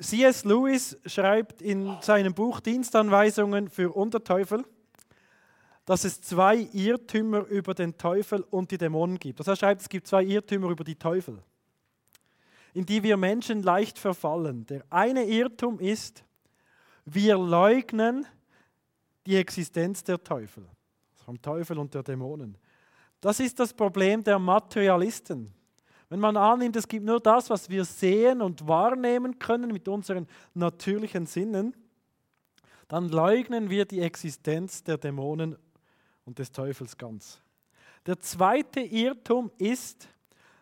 C.S. Lewis schreibt in seinem Buch Dienstanweisungen für Unterteufel, dass es zwei Irrtümer über den Teufel und die Dämonen gibt. Das er schreibt, es gibt zwei Irrtümer über die Teufel, in die wir Menschen leicht verfallen. Der eine Irrtum ist, wir leugnen die Existenz der Teufel, vom Teufel und der Dämonen. Das ist das Problem der Materialisten. Wenn man annimmt, es gibt nur das, was wir sehen und wahrnehmen können mit unseren natürlichen Sinnen, dann leugnen wir die Existenz der Dämonen und des Teufels ganz. Der zweite Irrtum ist,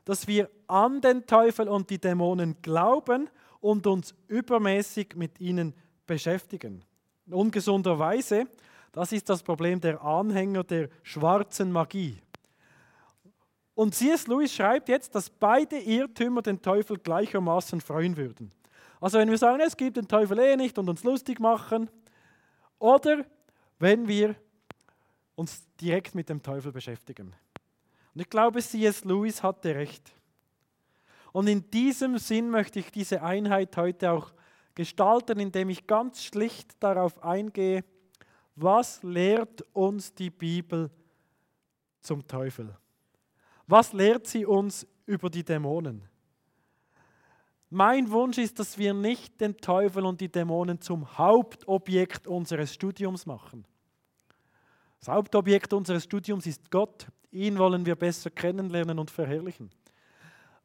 dass wir an den Teufel und die Dämonen glauben und uns übermäßig mit ihnen beschäftigen. In ungesunder Weise, das ist das Problem der Anhänger der schwarzen Magie. Und C.S. Lewis schreibt jetzt, dass beide Irrtümer den Teufel gleichermaßen freuen würden. Also wenn wir sagen, es gibt den Teufel eh nicht und uns lustig machen, oder wenn wir uns direkt mit dem Teufel beschäftigen. Und ich glaube, C.S. Lewis hatte recht. Und in diesem Sinn möchte ich diese Einheit heute auch gestalten, indem ich ganz schlicht darauf eingehe, was lehrt uns die Bibel zum Teufel? Was lehrt sie uns über die Dämonen? Mein Wunsch ist, dass wir nicht den Teufel und die Dämonen zum Hauptobjekt unseres Studiums machen. Das Hauptobjekt unseres Studiums ist Gott. Ihn wollen wir besser kennenlernen und verherrlichen.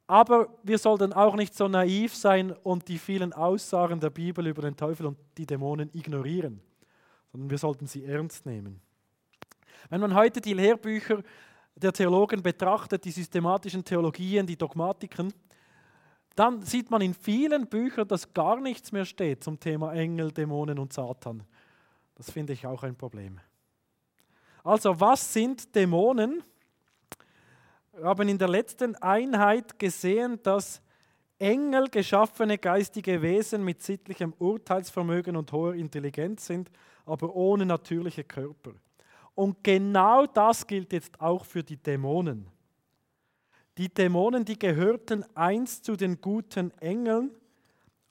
Aber wir sollten auch nicht so naiv sein und die vielen Aussagen der Bibel über den Teufel und die Dämonen ignorieren, sondern wir sollten sie ernst nehmen. Wenn man heute die Lehrbücher der Theologen betrachtet, die systematischen Theologien, die Dogmatiken, dann sieht man in vielen Büchern, dass gar nichts mehr steht zum Thema Engel, Dämonen und Satan. Das finde ich auch ein Problem. Also, was sind Dämonen? Wir haben in der letzten Einheit gesehen, dass Engel geschaffene geistige Wesen mit sittlichem Urteilsvermögen und hoher Intelligenz sind, aber ohne natürliche Körper. Und genau das gilt jetzt auch für die Dämonen. Die Dämonen, die gehörten einst zu den guten Engeln,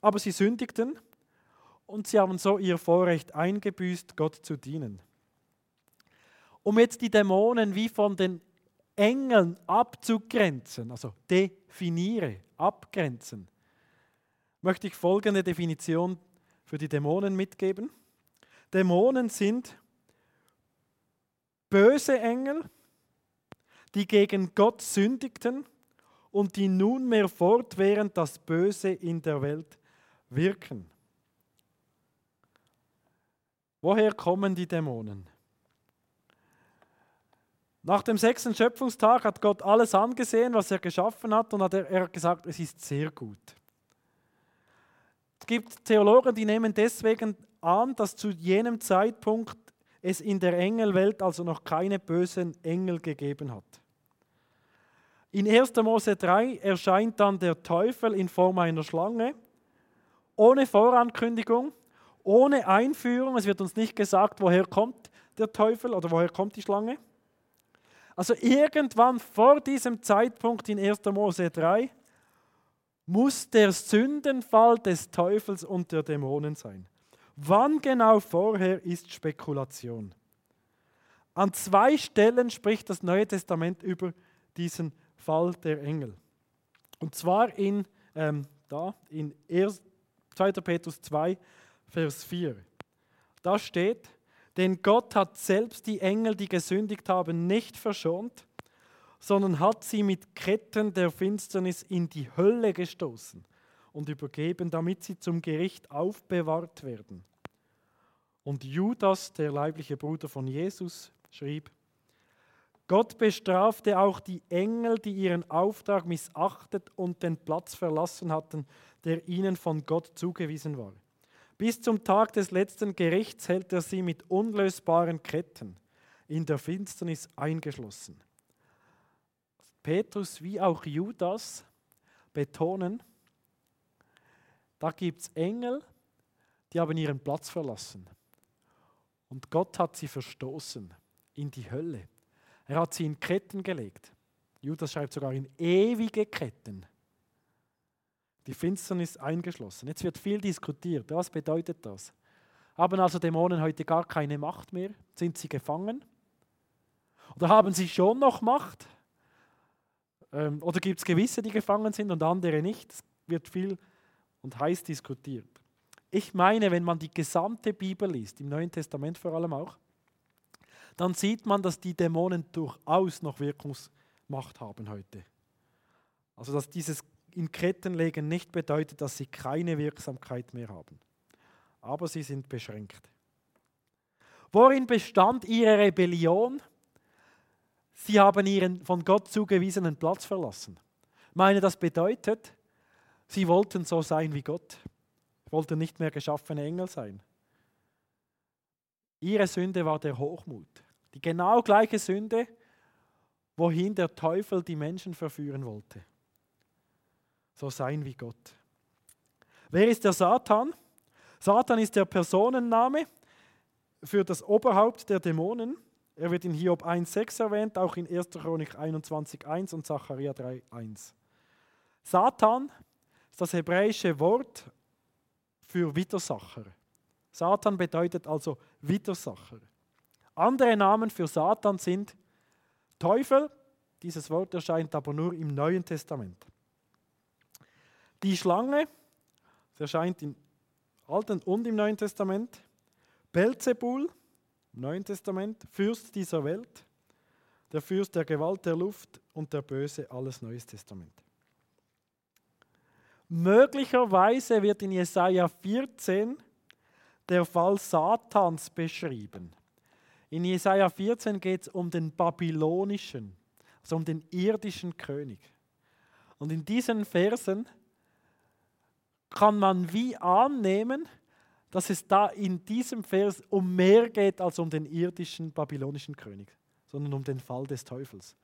aber sie sündigten und sie haben so ihr Vorrecht eingebüßt, Gott zu dienen. Um jetzt die Dämonen wie von den Engeln abzugrenzen, also definiere, abgrenzen, möchte ich folgende Definition für die Dämonen mitgeben. Dämonen sind böse Engel, die gegen Gott sündigten und die nunmehr fortwährend das Böse in der Welt wirken. Woher kommen die Dämonen? Nach dem sechsten Schöpfungstag hat Gott alles angesehen, was er geschaffen hat, und hat er gesagt, es ist sehr gut. Es gibt Theologen, die nehmen deswegen an, dass zu jenem Zeitpunkt es in der Engelwelt also noch keine bösen Engel gegeben hat. In 1. Mose 3 erscheint dann der Teufel in Form einer Schlange, ohne Vorankündigung, ohne Einführung. Es wird uns nicht gesagt, woher kommt der Teufel oder woher kommt die Schlange. Also irgendwann vor diesem Zeitpunkt in 1. Mose 3 muss der Sündenfall des Teufels und der Dämonen sein. Wann genau vorher ist Spekulation. An zwei Stellen spricht das Neue Testament über diesen Fall der Engel. Und zwar in, ähm, da, in 2. Petrus 2, Vers 4. Da steht, denn Gott hat selbst die Engel, die gesündigt haben, nicht verschont, sondern hat sie mit Ketten der Finsternis in die Hölle gestoßen und übergeben, damit sie zum Gericht aufbewahrt werden. Und Judas, der leibliche Bruder von Jesus, schrieb, Gott bestrafte auch die Engel, die ihren Auftrag missachtet und den Platz verlassen hatten, der ihnen von Gott zugewiesen war. Bis zum Tag des letzten Gerichts hält er sie mit unlösbaren Ketten in der Finsternis eingeschlossen. Petrus wie auch Judas betonen, da gibt es Engel, die haben ihren Platz verlassen. Und Gott hat sie verstoßen in die Hölle. Er hat sie in Ketten gelegt. Judas schreibt sogar in ewige Ketten. Die Finsternis eingeschlossen. Jetzt wird viel diskutiert. Was bedeutet das? Haben also Dämonen heute gar keine Macht mehr? Sind sie gefangen? Oder haben sie schon noch Macht? Ähm, oder gibt es gewisse, die gefangen sind und andere nicht? Es wird viel und heiß diskutiert. Ich meine, wenn man die gesamte Bibel liest, im Neuen Testament vor allem auch, dann sieht man, dass die Dämonen durchaus noch Wirkungsmacht haben heute. Also dass dieses in Ketten legen nicht bedeutet, dass sie keine Wirksamkeit mehr haben. Aber sie sind beschränkt. Worin bestand ihre Rebellion? Sie haben ihren von Gott zugewiesenen Platz verlassen. Ich meine, das bedeutet, sie wollten so sein wie Gott, wollten nicht mehr geschaffene Engel sein. Ihre Sünde war der Hochmut. Die genau gleiche Sünde, wohin der Teufel die Menschen verführen wollte. So sein wie Gott. Wer ist der Satan? Satan ist der Personenname für das Oberhaupt der Dämonen. Er wird in Hiob 1,6 erwähnt, auch in 1. Chronik 21,1 und Zachariah 3,1. Satan ist das hebräische Wort für Widersacher. Satan bedeutet also Widersacher. Andere Namen für Satan sind Teufel, dieses Wort erscheint aber nur im Neuen Testament. Die Schlange, das erscheint im Alten und im Neuen Testament. Belzebul, im Neuen Testament, Fürst dieser Welt, der Fürst der Gewalt der Luft und der Böse, alles Neues Testament. Möglicherweise wird in Jesaja 14 der Fall Satans beschrieben. In Jesaja 14 geht es um den babylonischen, also um den irdischen König. Und in diesen Versen kann man wie annehmen, dass es da in diesem Vers um mehr geht als um den irdischen babylonischen König, sondern um den Fall des Teufels.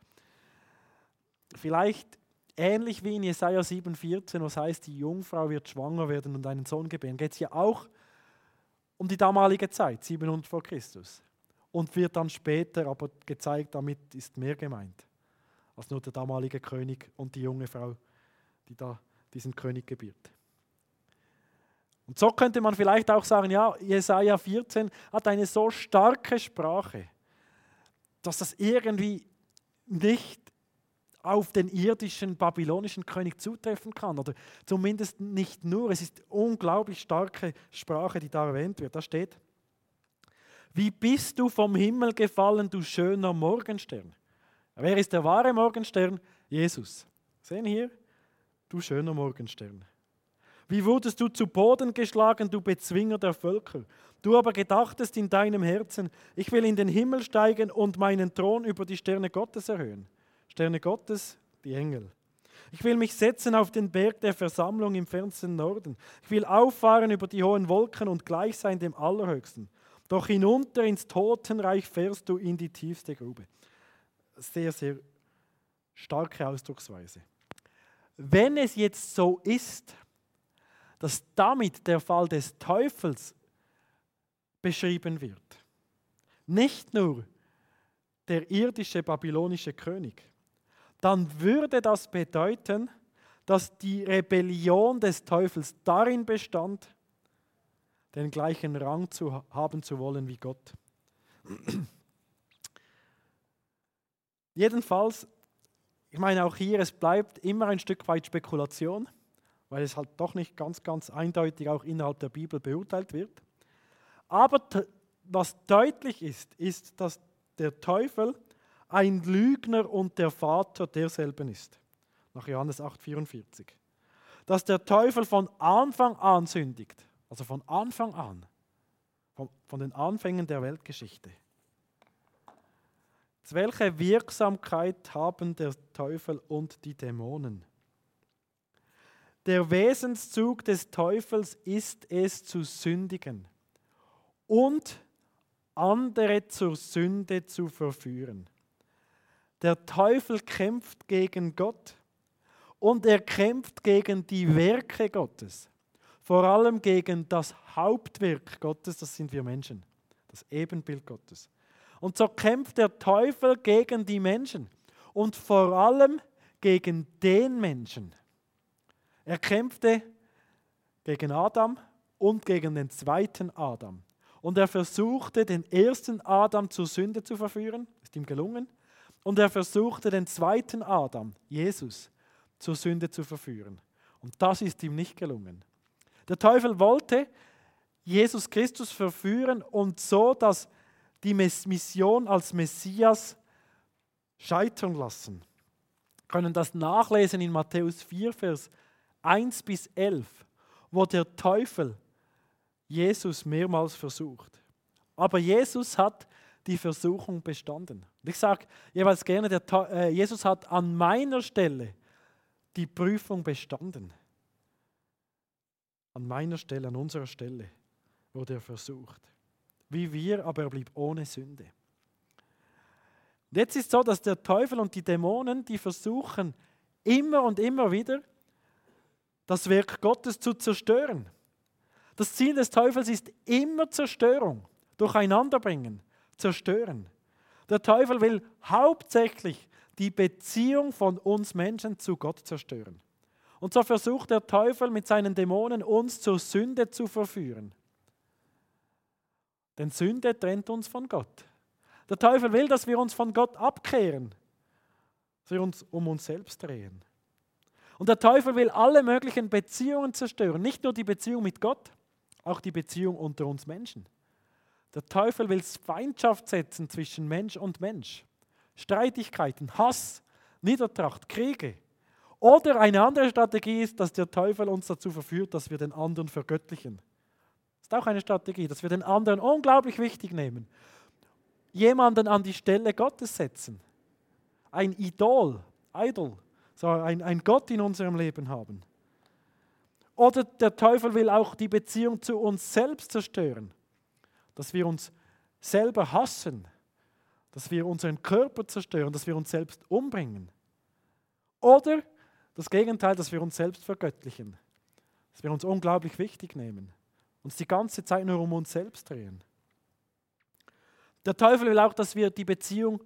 Vielleicht ähnlich wie in Jesaja 7,14, was heißt, die Jungfrau wird schwanger werden und einen Sohn gebären, geht es hier auch um die damalige Zeit, 700 vor Christus und wird dann später aber gezeigt, damit ist mehr gemeint als nur der damalige König und die junge Frau, die da diesen König gebiert. Und so könnte man vielleicht auch sagen, ja, Jesaja 14 hat eine so starke Sprache, dass das irgendwie nicht auf den irdischen babylonischen König zutreffen kann. Oder zumindest nicht nur. Es ist unglaublich starke Sprache, die da erwähnt wird. Da steht, wie bist du vom Himmel gefallen, du schöner Morgenstern? Wer ist der wahre Morgenstern? Jesus. Sehen hier, du schöner Morgenstern. Wie wurdest du zu Boden geschlagen, du Bezwinger der Völker? Du aber gedachtest in deinem Herzen, ich will in den Himmel steigen und meinen Thron über die Sterne Gottes erhöhen. Sterne Gottes, die Engel. Ich will mich setzen auf den Berg der Versammlung im fernsten Norden. Ich will auffahren über die hohen Wolken und gleich sein dem Allerhöchsten. Doch hinunter ins Totenreich fährst du in die tiefste Grube. Sehr, sehr starke Ausdrucksweise. Wenn es jetzt so ist, dass damit der Fall des Teufels beschrieben wird, nicht nur der irdische babylonische König, dann würde das bedeuten, dass die Rebellion des Teufels darin bestand, den gleichen Rang zu haben zu wollen wie Gott. Jedenfalls, ich meine auch hier, es bleibt immer ein Stück weit Spekulation, weil es halt doch nicht ganz, ganz eindeutig auch innerhalb der Bibel beurteilt wird. Aber was deutlich ist, ist, dass der Teufel ein Lügner und der Vater derselben ist. Nach Johannes 8,44. Dass der Teufel von Anfang an sündigt. Also von Anfang an, von, von den Anfängen der Weltgeschichte. Welche Wirksamkeit haben der Teufel und die Dämonen? Der Wesenszug des Teufels ist es zu sündigen und andere zur Sünde zu verführen. Der Teufel kämpft gegen Gott und er kämpft gegen die Werke Gottes vor allem gegen das Hauptwerk Gottes, das sind wir Menschen, das Ebenbild Gottes. Und so kämpft der Teufel gegen die Menschen und vor allem gegen den Menschen. Er kämpfte gegen Adam und gegen den zweiten Adam. Und er versuchte, den ersten Adam zur Sünde zu verführen, ist ihm gelungen. Und er versuchte, den zweiten Adam, Jesus, zur Sünde zu verführen. Und das ist ihm nicht gelungen. Der Teufel wollte Jesus Christus verführen und so, dass die Mission als Messias scheitern lassen. Wir können das nachlesen in Matthäus 4, Vers 1 bis 11, wo der Teufel Jesus mehrmals versucht. Aber Jesus hat die Versuchung bestanden. Und ich sage jeweils gerne, der, äh, Jesus hat an meiner Stelle die Prüfung bestanden. An meiner Stelle, an unserer Stelle wurde er versucht. Wie wir, aber er blieb ohne Sünde. Und jetzt ist es so, dass der Teufel und die Dämonen, die versuchen immer und immer wieder, das Werk Gottes zu zerstören. Das Ziel des Teufels ist immer Zerstörung, durcheinanderbringen, zerstören. Der Teufel will hauptsächlich die Beziehung von uns Menschen zu Gott zerstören. Und so versucht der Teufel mit seinen Dämonen uns zur Sünde zu verführen. Denn Sünde trennt uns von Gott. Der Teufel will, dass wir uns von Gott abkehren, dass wir uns um uns selbst drehen. Und der Teufel will alle möglichen Beziehungen zerstören, nicht nur die Beziehung mit Gott, auch die Beziehung unter uns Menschen. Der Teufel will Feindschaft setzen zwischen Mensch und Mensch. Streitigkeiten, Hass, Niedertracht, Kriege. Oder eine andere Strategie ist, dass der Teufel uns dazu verführt, dass wir den anderen vergöttlichen. Das ist auch eine Strategie, dass wir den anderen unglaublich wichtig nehmen. Jemanden an die Stelle Gottes setzen. Ein Idol, Idol, so ein, ein Gott in unserem Leben haben. Oder der Teufel will auch die Beziehung zu uns selbst zerstören, dass wir uns selber hassen, dass wir unseren Körper zerstören, dass wir uns selbst umbringen. Oder das Gegenteil, dass wir uns selbst vergöttlichen, dass wir uns unglaublich wichtig nehmen, uns die ganze Zeit nur um uns selbst drehen. Der Teufel will auch, dass wir die Beziehung,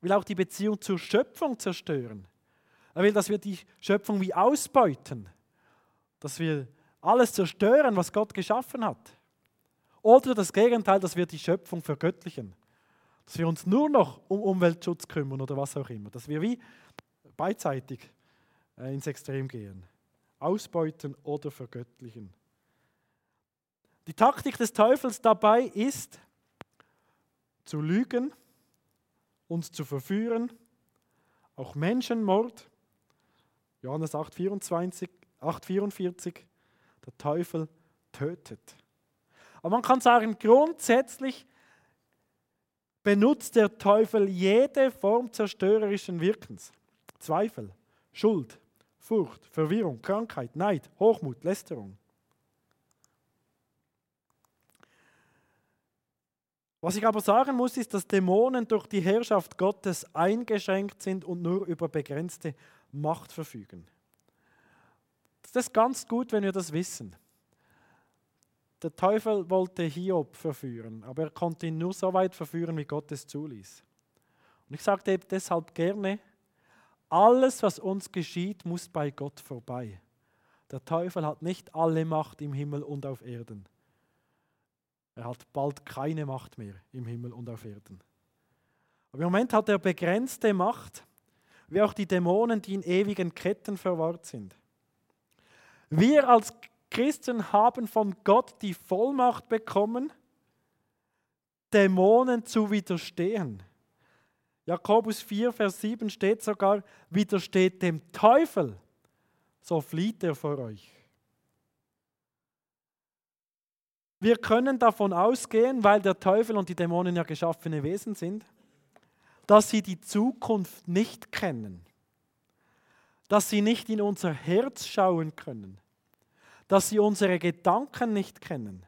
will auch die Beziehung zur Schöpfung zerstören. Er will, dass wir die Schöpfung wie ausbeuten dass wir alles zerstören, was Gott geschaffen hat. Oder das Gegenteil, dass wir die Schöpfung vergöttlichen. Dass wir uns nur noch um Umweltschutz kümmern oder was auch immer. Dass wir wie beidseitig äh, ins Extrem gehen. Ausbeuten oder vergöttlichen. Die Taktik des Teufels dabei ist, zu lügen, uns zu verführen, auch Menschenmord. Johannes 8, 24, 8,44, der Teufel tötet. Aber man kann sagen, grundsätzlich benutzt der Teufel jede Form zerstörerischen Wirkens. Zweifel, Schuld, Furcht, Verwirrung, Krankheit, Neid, Hochmut, Lästerung. Was ich aber sagen muss, ist, dass Dämonen durch die Herrschaft Gottes eingeschränkt sind und nur über begrenzte Macht verfügen. Das ist ganz gut, wenn wir das wissen. Der Teufel wollte Hiob verführen, aber er konnte ihn nur so weit verführen, wie Gott es zuließ. Und ich sagte deshalb gerne, alles, was uns geschieht, muss bei Gott vorbei. Der Teufel hat nicht alle Macht im Himmel und auf Erden. Er hat bald keine Macht mehr im Himmel und auf Erden. Aber im Moment hat er begrenzte Macht, wie auch die Dämonen, die in ewigen Ketten verwahrt sind. Wir als Christen haben von Gott die Vollmacht bekommen, Dämonen zu widerstehen. Jakobus 4, Vers 7 steht sogar, widersteht dem Teufel, so flieht er vor euch. Wir können davon ausgehen, weil der Teufel und die Dämonen ja geschaffene Wesen sind, dass sie die Zukunft nicht kennen, dass sie nicht in unser Herz schauen können, dass sie unsere Gedanken nicht kennen.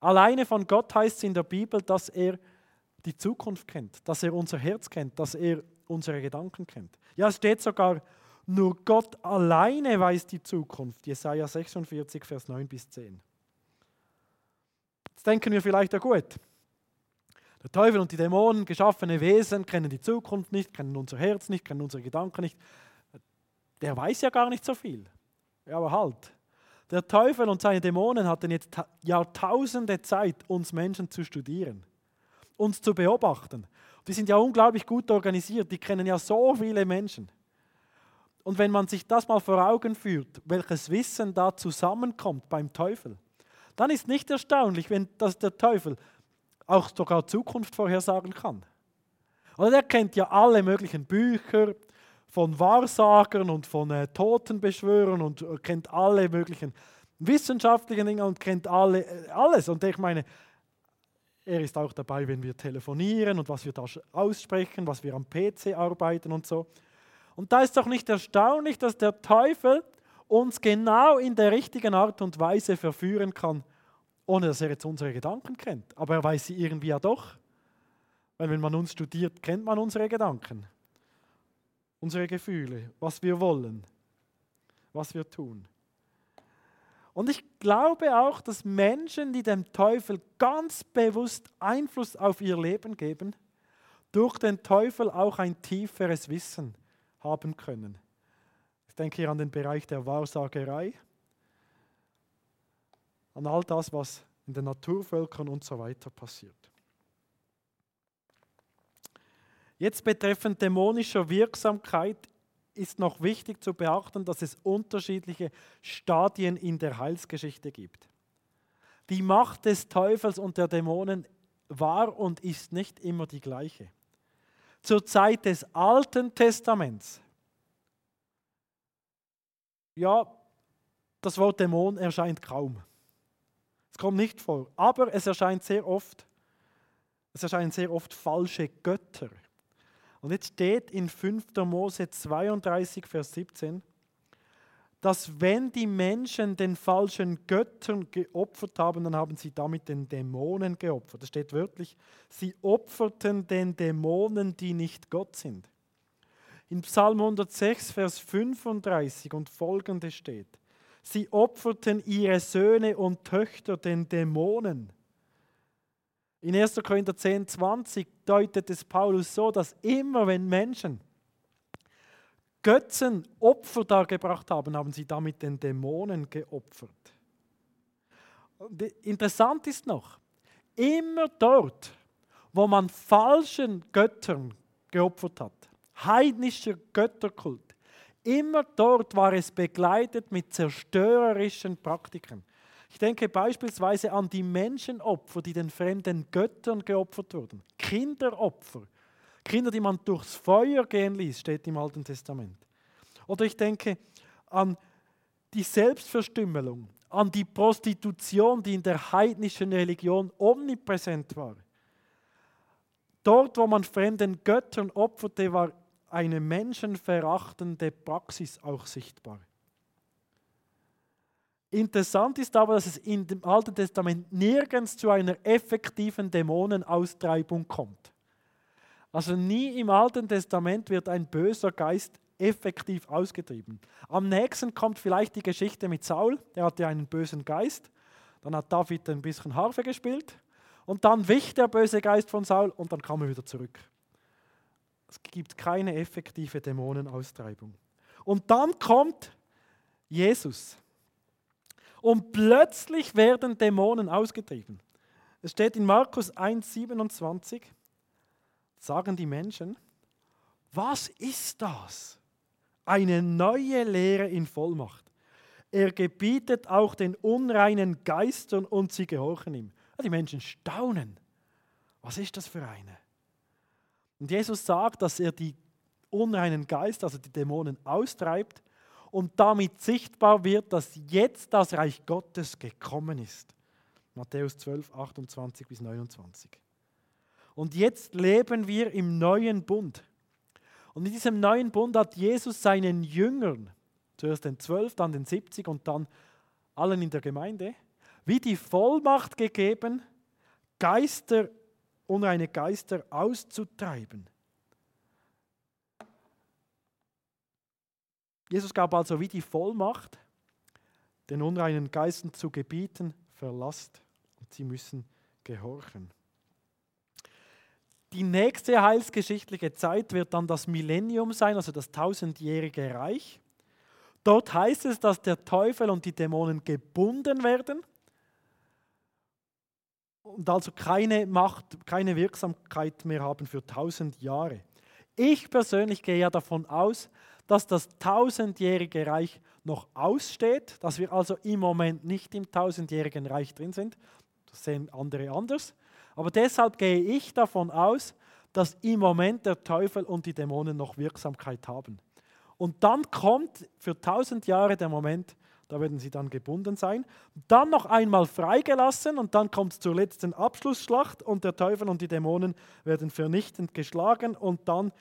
Alleine von Gott heißt es in der Bibel, dass er die Zukunft kennt, dass er unser Herz kennt, dass er unsere Gedanken kennt. Ja, es steht sogar, nur Gott alleine weiß die Zukunft. Jesaja 46, Vers 9 bis 10. Jetzt denken wir vielleicht, ja gut, der Teufel und die Dämonen, geschaffene Wesen, kennen die Zukunft nicht, kennen unser Herz nicht, kennen unsere Gedanken nicht. Der weiß ja gar nicht so viel. Ja, aber halt. Der Teufel und seine Dämonen hatten jetzt Jahrtausende Zeit, uns Menschen zu studieren, uns zu beobachten. Die sind ja unglaublich gut organisiert, die kennen ja so viele Menschen. Und wenn man sich das mal vor Augen führt, welches Wissen da zusammenkommt beim Teufel, dann ist nicht erstaunlich, wenn das der Teufel auch sogar Zukunft vorhersagen kann. Und er kennt ja alle möglichen Bücher von Wahrsagern und von äh, Totenbeschwörern und äh, kennt alle möglichen wissenschaftlichen Dinge und kennt alle, äh, alles. Und ich meine, er ist auch dabei, wenn wir telefonieren und was wir da aussprechen, was wir am PC arbeiten und so. Und da ist doch nicht erstaunlich, dass der Teufel uns genau in der richtigen Art und Weise verführen kann, ohne dass er jetzt unsere Gedanken kennt. Aber er weiß sie irgendwie ja doch. Weil wenn man uns studiert, kennt man unsere Gedanken, unsere Gefühle, was wir wollen, was wir tun. Und ich glaube auch, dass Menschen, die dem Teufel ganz bewusst Einfluss auf ihr Leben geben, durch den Teufel auch ein tieferes Wissen haben können. Ich denke hier an den Bereich der Wahrsagerei, an all das, was in den Naturvölkern und so weiter passiert. Jetzt betreffend dämonischer Wirksamkeit ist noch wichtig zu beachten, dass es unterschiedliche Stadien in der Heilsgeschichte gibt. Die Macht des Teufels und der Dämonen war und ist nicht immer die gleiche. Zur Zeit des Alten Testaments, ja, das Wort Dämon erscheint kaum. Es kommt nicht vor, aber es erscheint sehr oft. Es erscheinen sehr oft falsche Götter. Und jetzt steht in 5. Mose 32, Vers 17, dass wenn die Menschen den falschen Göttern geopfert haben, dann haben sie damit den Dämonen geopfert. Das steht wörtlich, sie opferten den Dämonen, die nicht Gott sind. In Psalm 106, Vers 35 und folgende steht, sie opferten ihre Söhne und Töchter den Dämonen. In 1. Korinther 10, 20 deutet es Paulus so, dass immer wenn Menschen Götzen Opfer dargebracht haben, haben sie damit den Dämonen geopfert. Und interessant ist noch, immer dort, wo man falschen Göttern geopfert hat, heidnischer Götterkult, immer dort war es begleitet mit zerstörerischen Praktiken. Ich denke beispielsweise an die Menschenopfer, die den fremden Göttern geopfert wurden. Kinderopfer. Kinder, die man durchs Feuer gehen ließ, steht im Alten Testament. Oder ich denke an die Selbstverstümmelung, an die Prostitution, die in der heidnischen Religion omnipräsent war. Dort, wo man fremden Göttern opferte, war eine menschenverachtende Praxis auch sichtbar. Interessant ist aber, dass es in dem Alten Testament nirgends zu einer effektiven Dämonenaustreibung kommt. Also nie im Alten Testament wird ein böser Geist effektiv ausgetrieben. Am nächsten kommt vielleicht die Geschichte mit Saul, der hatte einen bösen Geist. Dann hat David ein bisschen Harfe gespielt und dann wich der böse Geist von Saul und dann kam er wieder zurück. Es gibt keine effektive Dämonenaustreibung. Und dann kommt Jesus. Und plötzlich werden Dämonen ausgetrieben. Es steht in Markus 1,27, sagen die Menschen, was ist das? Eine neue Lehre in Vollmacht. Er gebietet auch den unreinen Geistern und sie gehorchen ihm. Die Menschen staunen. Was ist das für eine? Und Jesus sagt, dass er die unreinen Geister, also die Dämonen, austreibt und damit sichtbar wird, dass jetzt das Reich Gottes gekommen ist. Matthäus 12, 28 bis 29. Und jetzt leben wir im neuen Bund. Und in diesem neuen Bund hat Jesus seinen Jüngern, zuerst den 12, dann den 70 und dann allen in der Gemeinde, wie die Vollmacht gegeben, Geister, unreine Geister auszutreiben. Jesus gab also wie die Vollmacht, den unreinen Geistern zu gebieten, verlasst und sie müssen gehorchen. Die nächste heilsgeschichtliche Zeit wird dann das Millennium sein, also das tausendjährige Reich. Dort heißt es, dass der Teufel und die Dämonen gebunden werden und also keine Macht, keine Wirksamkeit mehr haben für tausend Jahre. Ich persönlich gehe ja davon aus, dass das tausendjährige Reich noch aussteht, dass wir also im Moment nicht im tausendjährigen Reich drin sind. Das sehen andere anders. Aber deshalb gehe ich davon aus, dass im Moment der Teufel und die Dämonen noch Wirksamkeit haben. Und dann kommt für tausend Jahre der Moment, da werden sie dann gebunden sein. Dann noch einmal freigelassen und dann kommt es zur letzten Abschlussschlacht und der Teufel und die Dämonen werden vernichtend geschlagen und dann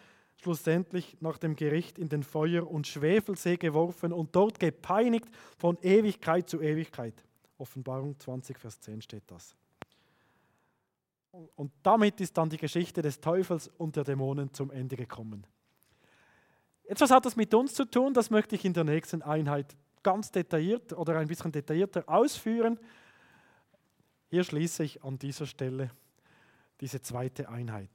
schlussendlich nach dem Gericht in den Feuer- und Schwefelsee geworfen und dort gepeinigt von Ewigkeit zu Ewigkeit. Offenbarung 20, Vers 10 steht das. Und damit ist dann die Geschichte des Teufels und der Dämonen zum Ende gekommen. Jetzt, was hat das mit uns zu tun? Das möchte ich in der nächsten Einheit ganz detailliert oder ein bisschen detaillierter ausführen. Hier schließe ich an dieser Stelle diese zweite Einheit.